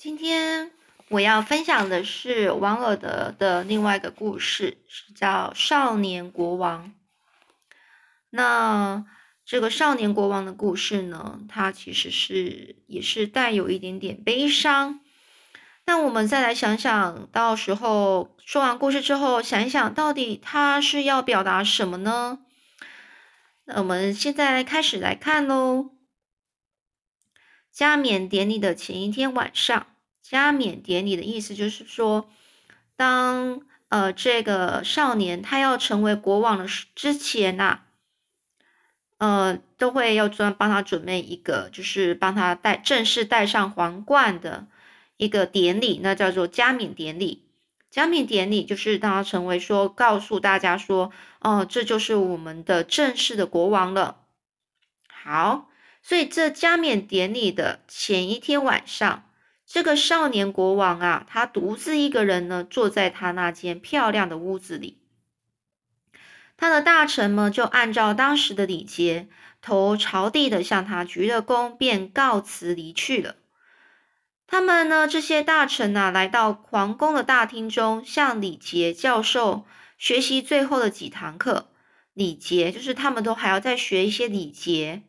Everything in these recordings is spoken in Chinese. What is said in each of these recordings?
今天我要分享的是王尔德的另外一个故事，是叫《少年国王》。那这个少年国王的故事呢，它其实是也是带有一点点悲伤。那我们再来想想，到时候说完故事之后，想一想到底他是要表达什么呢？那我们现在开始来看喽。加冕典礼的前一天晚上，加冕典礼的意思就是说，当呃这个少年他要成为国王的之前呐，呃都会要专帮他准备一个，就是帮他戴正式戴上皇冠的一个典礼，那叫做加冕典礼。加冕典礼就是当他成为说，告诉大家说，哦，这就是我们的正式的国王了。好。所以，这加冕典礼的前一天晚上，这个少年国王啊，他独自一个人呢，坐在他那间漂亮的屋子里。他的大臣们就按照当时的礼节，头朝地的向他鞠了躬，便告辞离去了。他们呢，这些大臣啊，来到皇宫的大厅中，向礼节教授学习最后的几堂课。礼节就是他们都还要再学一些礼节。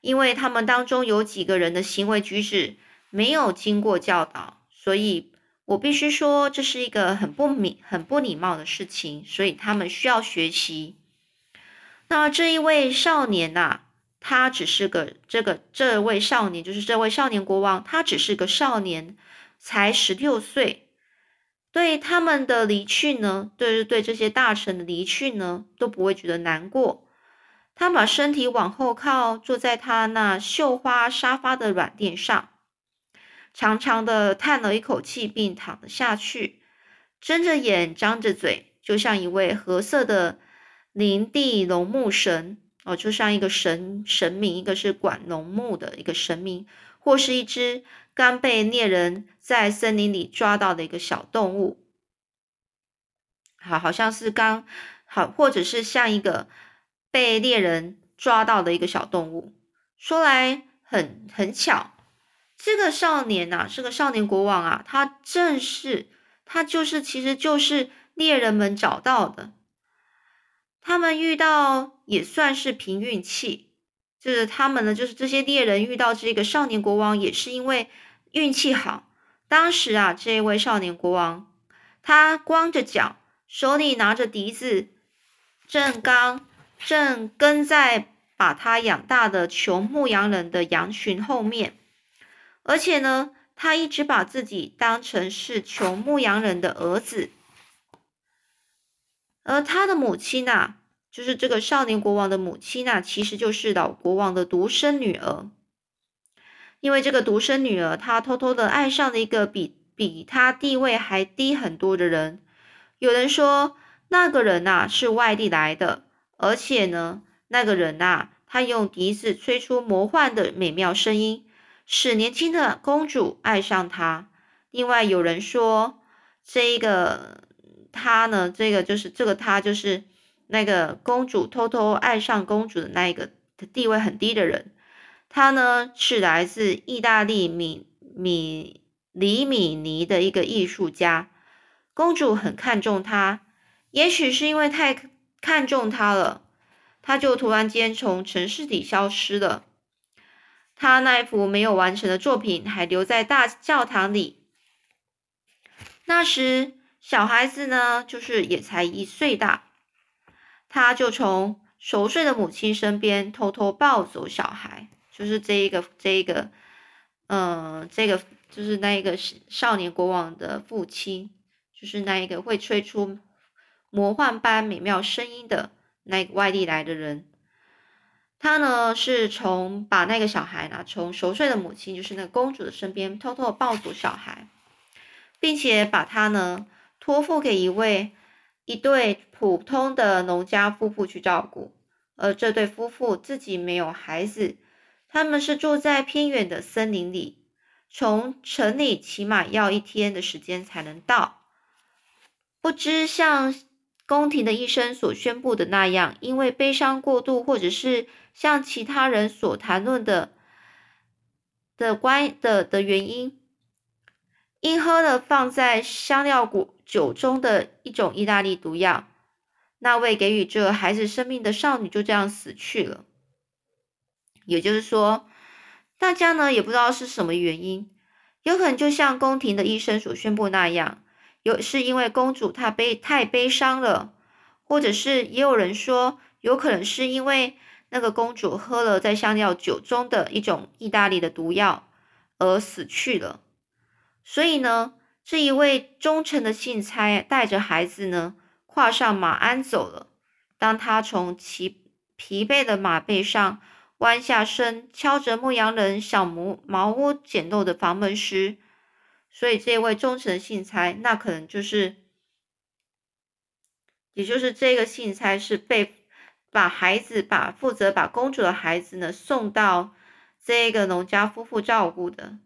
因为他们当中有几个人的行为举止没有经过教导，所以我必须说这是一个很不礼、很不礼貌的事情，所以他们需要学习。那这一位少年呐，他只是个这个这位少年，就是这位少年国王，他只是个少年，才十六岁。对他们的离去呢，对对这些大臣的离去呢，都不会觉得难过。他把身体往后靠，坐在他那绣花沙发的软垫上，长长的叹了一口气，并躺了下去，睁着眼，张着嘴，就像一位褐色的林地农牧神。哦，就像一个神神明，一个是管农牧的一个神明，或是一只刚被猎人在森林里抓到的一个小动物，好，好像是刚好，或者是像一个。被猎人抓到的一个小动物，说来很很巧，这个少年呐是个少年国王啊，他正是他就是其实就是猎人们找到的，他们遇到也算是凭运气，就是他们呢就是这些猎人遇到这个少年国王也是因为运气好，当时啊这位少年国王他光着脚，手里拿着笛子，正刚。正跟在把他养大的穷牧羊人的羊群后面，而且呢，他一直把自己当成是穷牧羊人的儿子，而他的母亲呐，就是这个少年国王的母亲呐，其实就是老国王的独生女儿。因为这个独生女儿，她偷偷的爱上了一个比比她地位还低很多的人。有人说，那个人呐是外地来的。而且呢，那个人呐，他用笛子吹出魔幻的美妙声音，使年轻的公主爱上他。另外有人说，这一个他呢，这个就是这个他就是那个公主偷偷爱上公主的那一个地位很低的人。他呢是来自意大利米米里米尼的一个艺术家。公主很看重他，也许是因为太。看重他了，他就突然间从城市里消失了。他那一幅没有完成的作品还留在大教堂里。那时小孩子呢，就是也才一岁大，他就从熟睡的母亲身边偷偷抱走小孩，就是这一个这一个，嗯，这个就是那一个少年国王的父亲，就是那一个会吹出。魔幻般美妙声音的那个外地来的人，他呢是从把那个小孩呢从熟睡的母亲，就是那个公主的身边偷偷抱走小孩，并且把他呢托付给一位一对普通的农家夫妇去照顾，而这对夫妇自己没有孩子，他们是住在偏远的森林里，从城里起码要一天的时间才能到，不知像。宫廷的医生所宣布的那样，因为悲伤过度，或者是像其他人所谈论的的关的的原因，因喝了放在香料果酒中的一种意大利毒药，那位给予这孩子生命的少女就这样死去了。也就是说，大家呢也不知道是什么原因，有可能就像宫廷的医生所宣布那样，有是因为公主她悲太悲伤了，或者是也有人说，有可能是因为那个公主喝了在香料酒中的一种意大利的毒药而死去了。所以呢，这一位忠诚的信差带着孩子呢，跨上马鞍走了。当他从其疲惫的马背上弯下身，敲着牧羊人小木茅屋简陋的房门时，所以这位忠诚的信差，那可能就是，也就是这个信差是被把孩子，把负责把公主的孩子呢送到这个农家夫妇照顾的。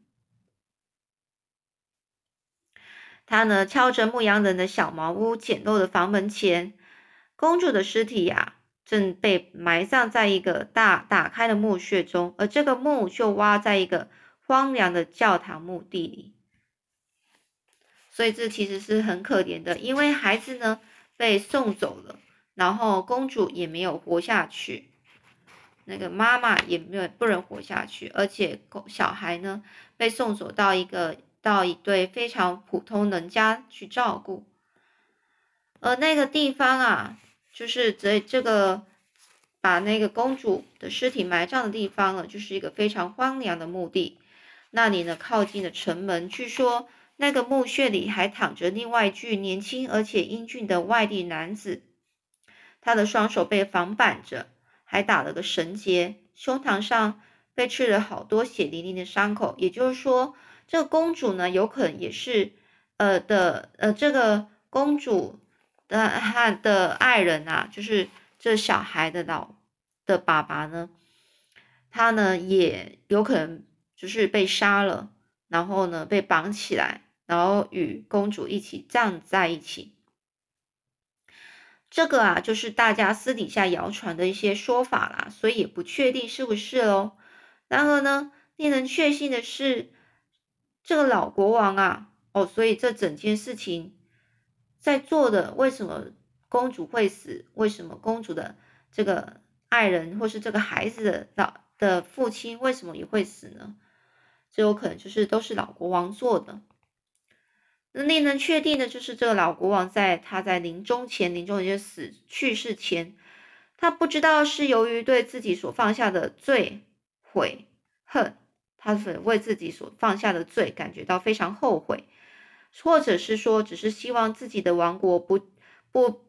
他呢敲着牧羊人的小茅屋简陋的房门前，公主的尸体呀正被埋葬在一个大打开的墓穴中，而这个墓就挖在一个荒凉的教堂墓地里。所以这其实是很可怜的，因为孩子呢被送走了，然后公主也没有活下去，那个妈妈也没有不能活下去，而且小孩呢被送走到一个。到一对非常普通人家去照顾，而那个地方啊，就是这这个把那个公主的尸体埋葬的地方呢，就是一个非常荒凉的墓地。那里呢，靠近了城门。据说那个墓穴里还躺着另外一具年轻而且英俊的外地男子，他的双手被绑绑着，还打了个绳结，胸膛上被刺了好多血淋淋的伤口。也就是说。这个公主呢，有可能也是，呃的，呃，这个公主的她的爱人啊，就是这小孩的老的爸爸呢，他呢也有可能就是被杀了，然后呢被绑起来，然后与公主一起葬在一起。这个啊，就是大家私底下谣传的一些说法啦，所以也不确定是不是哦。然而呢，令人确信的是。这个老国王啊，哦，所以这整件事情在做的，为什么公主会死？为什么公主的这个爱人或是这个孩子的老的父亲为什么也会死呢？这有可能就是都是老国王做的。那令人确定的就是这个老国王在他在临终前，临终也就死去世前，他不知道是由于对自己所放下的罪悔恨。他是为自己所放下的罪感觉到非常后悔，或者是说，只是希望自己的王国不不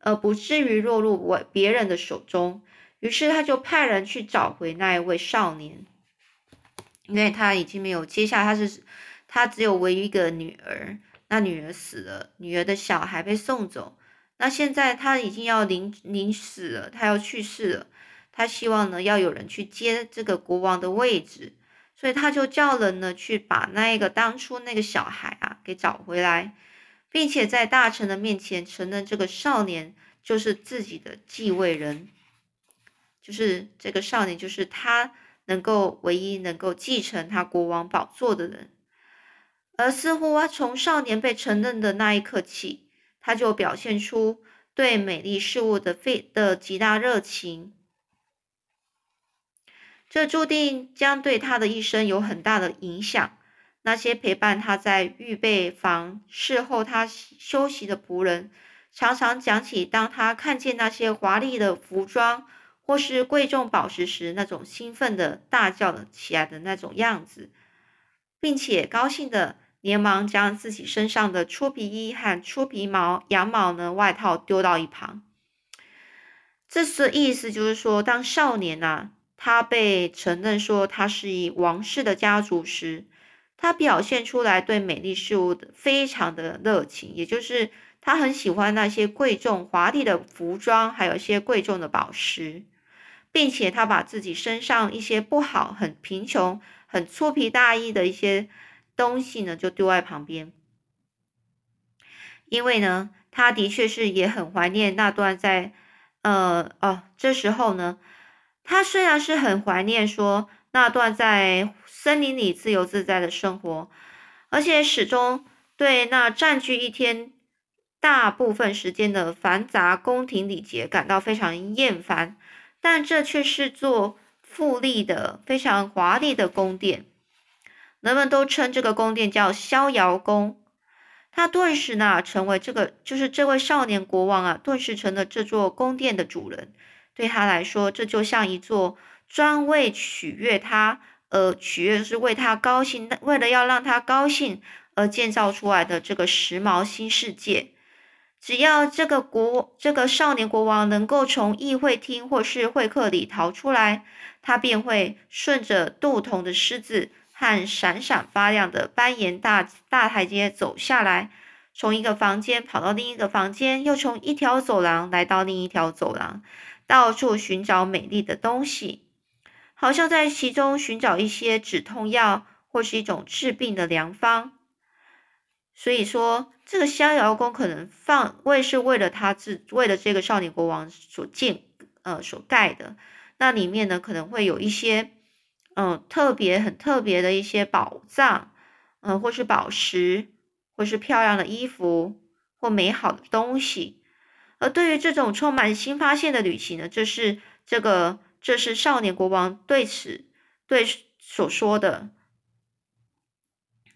呃不至于落入为别人的手中，于是他就派人去找回那一位少年，因为他已经没有接下，他是他只有唯一一个女儿，那女儿死了，女儿的小孩被送走，那现在他已经要临临死了，他要去世了，他希望呢要有人去接这个国王的位置。所以他就叫人呢去把那个当初那个小孩啊给找回来，并且在大臣的面前承认这个少年就是自己的继位人，就是这个少年就是他能够唯一能够继承他国王宝座的人。而似乎从少年被承认的那一刻起，他就表现出对美丽事物的非的极大热情。这注定将对他的一生有很大的影响。那些陪伴他在预备房侍候他休息的仆人，常常讲起当他看见那些华丽的服装或是贵重宝石时，那种兴奋的大叫起来的那种样子，并且高兴的连忙将自己身上的粗皮衣和粗皮毛羊毛呢外套丢到一旁。这是意思就是说，当少年呐。他被承认说他是以王室的家族时，他表现出来对美丽事物的非常的热情，也就是他很喜欢那些贵重华丽的服装，还有一些贵重的宝石，并且他把自己身上一些不好、很贫穷、很粗皮大衣的一些东西呢，就丢在旁边，因为呢，他的确是也很怀念那段在呃哦这时候呢。他虽然是很怀念说那段在森林里自由自在的生活，而且始终对那占据一天大部分时间的繁杂宫廷礼节感到非常厌烦。但这却是座富丽的、非常华丽的宫殿，人们都称这个宫殿叫逍遥宫。他顿时呢，成为这个就是这位少年国王啊，顿时成了这座宫殿的主人。对他来说，这就像一座专为取悦他而取悦，是为他高兴，为了要让他高兴而建造出来的这个时髦新世界。只要这个国这个少年国王能够从议会厅或是会客里逃出来，他便会顺着镀铜的狮子和闪闪发亮的斑岩大大台阶走下来，从一个房间跑到另一个房间，又从一条走廊来到另一条走廊，到处寻找美丽的东西，好像在其中寻找一些止痛药或是一种治病的良方。所以说，这个逍遥宫可能放为是为了他自为了这个少年国王所建呃所盖的。那里面呢可能会有一些嗯特别很特别的一些宝藏，嗯或是宝石，或是漂亮的衣服或美好的东西。而对于这种充满新发现的旅行呢，这是这个这是少年国王对此对所说的。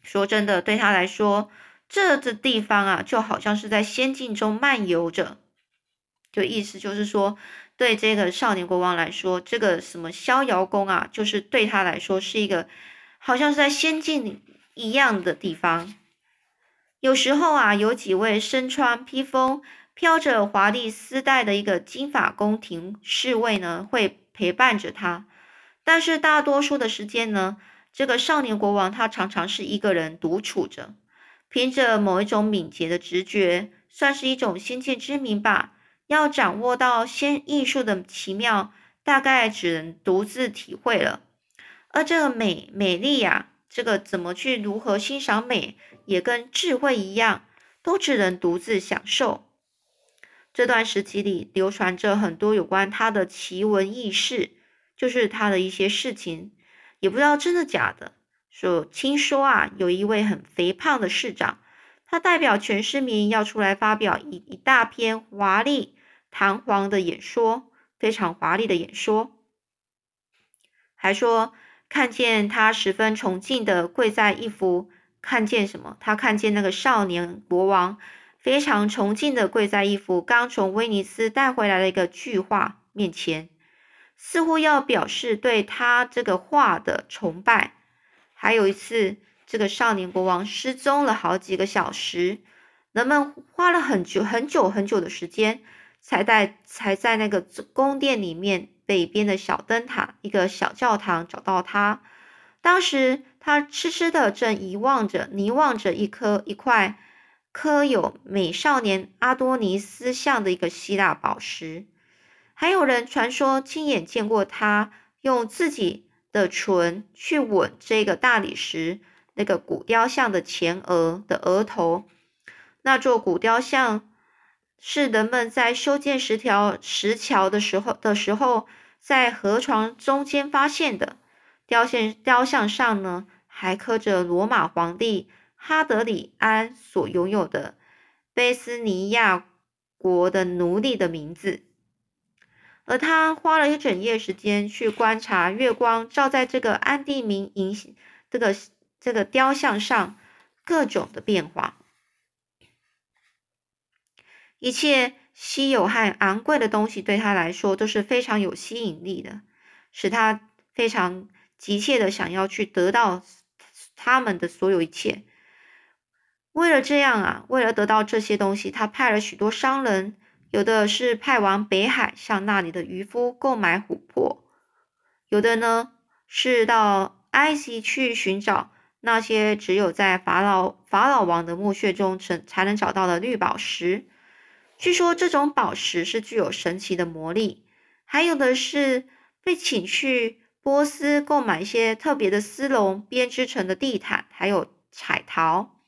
说真的，对他来说。这个地方啊，就好像是在仙境中漫游着，就意思就是说，对这个少年国王来说，这个什么逍遥宫啊，就是对他来说是一个好像是在仙境一样的地方。有时候啊，有几位身穿披风、飘着华丽丝带的一个金发宫廷侍卫呢，会陪伴着他。但是大多数的时间呢，这个少年国王他常常是一个人独处着。凭着某一种敏捷的直觉，算是一种先见之明吧。要掌握到先艺术的奇妙，大概只能独自体会了。而这个美美丽呀，这个怎么去如何欣赏美，也跟智慧一样，都只能独自享受。这段时期里，流传着很多有关他的奇闻异事，就是他的一些事情，也不知道真的假的。说听说啊，有一位很肥胖的市长，他代表全市民要出来发表一一大篇华丽堂皇的演说，非常华丽的演说。还说看见他十分崇敬的跪在一幅，看见什么？他看见那个少年国王非常崇敬的跪在一幅刚从威尼斯带回来的一个巨画面前，似乎要表示对他这个画的崇拜。还有一次，这个少年国王失踪了好几个小时，人们花了很久很久很久的时间，才在才在那个宫殿里面北边的小灯塔一个小教堂找到他。当时他痴痴的正遗忘着凝望着一颗一块刻有美少年阿多尼斯像的一个希腊宝石。还有人传说亲眼见过他用自己。的唇去吻这个大理石那个古雕像的前额的额头，那座古雕像是人们在修建十条石桥的时候的时候，在河床中间发现的。雕像雕像上呢，还刻着罗马皇帝哈德里安所拥有的卑斯尼亚国的奴隶的名字。而他花了一整夜时间去观察月光照在这个安地明银这个这个雕像上各种的变化，一切稀有和昂贵的东西对他来说都是非常有吸引力的，使他非常急切的想要去得到他们的所有一切。为了这样啊，为了得到这些东西，他派了许多商人。有的是派往北海向那里的渔夫购买琥珀，有的呢是到埃及去寻找那些只有在法老法老王的墓穴中才才能找到的绿宝石。据说这种宝石是具有神奇的魔力。还有的是被请去波斯购买一些特别的丝绒编织成的地毯，还有彩陶。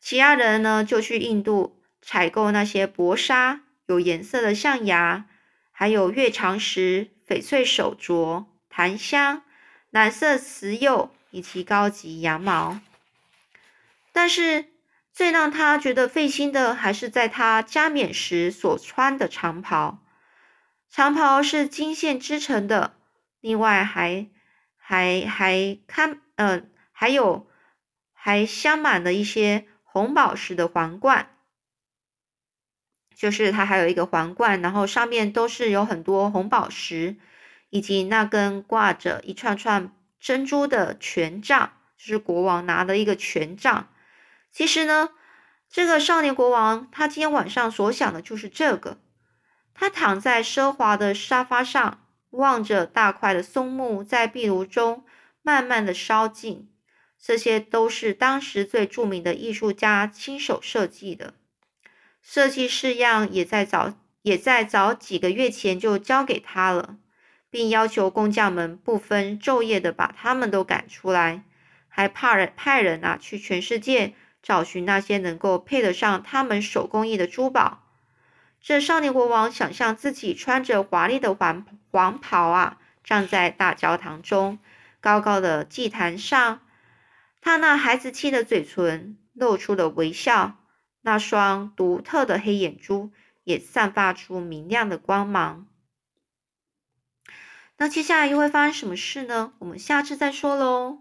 其他人呢就去印度采购那些薄纱。有颜色的象牙，还有月长石、翡翠手镯、檀香、蓝色瓷釉以及高级羊毛。但是最让他觉得费心的，还是在他加冕时所穿的长袍。长袍是金线织成的，另外还还还看，呃，还有还镶满了一些红宝石的皇冠。就是它还有一个皇冠，然后上面都是有很多红宝石，以及那根挂着一串串珍珠的权杖，就是国王拿的一个权杖。其实呢，这个少年国王他今天晚上所想的就是这个。他躺在奢华的沙发上，望着大块的松木在壁炉中慢慢的烧尽，这些都是当时最著名的艺术家亲手设计的。设计式样也在早也在早几个月前就交给他了，并要求工匠们不分昼夜的把他们都赶出来，还怕人派人啊去全世界找寻那些能够配得上他们手工艺的珠宝。这少年国王想象自己穿着华丽的黄黄袍啊，站在大教堂中高高的祭坛上，他那孩子气的嘴唇露出了微笑。那双独特的黑眼珠也散发出明亮的光芒。那接下来又会发生什么事呢？我们下次再说喽。